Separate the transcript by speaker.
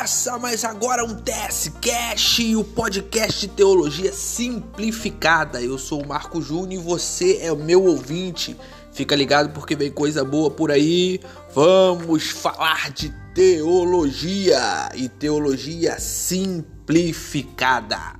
Speaker 1: Começa, mais agora um TSCast, o podcast de teologia simplificada. Eu sou o Marco Júnior e você é o meu ouvinte. Fica ligado porque vem coisa boa por aí. Vamos falar de teologia e teologia simplificada.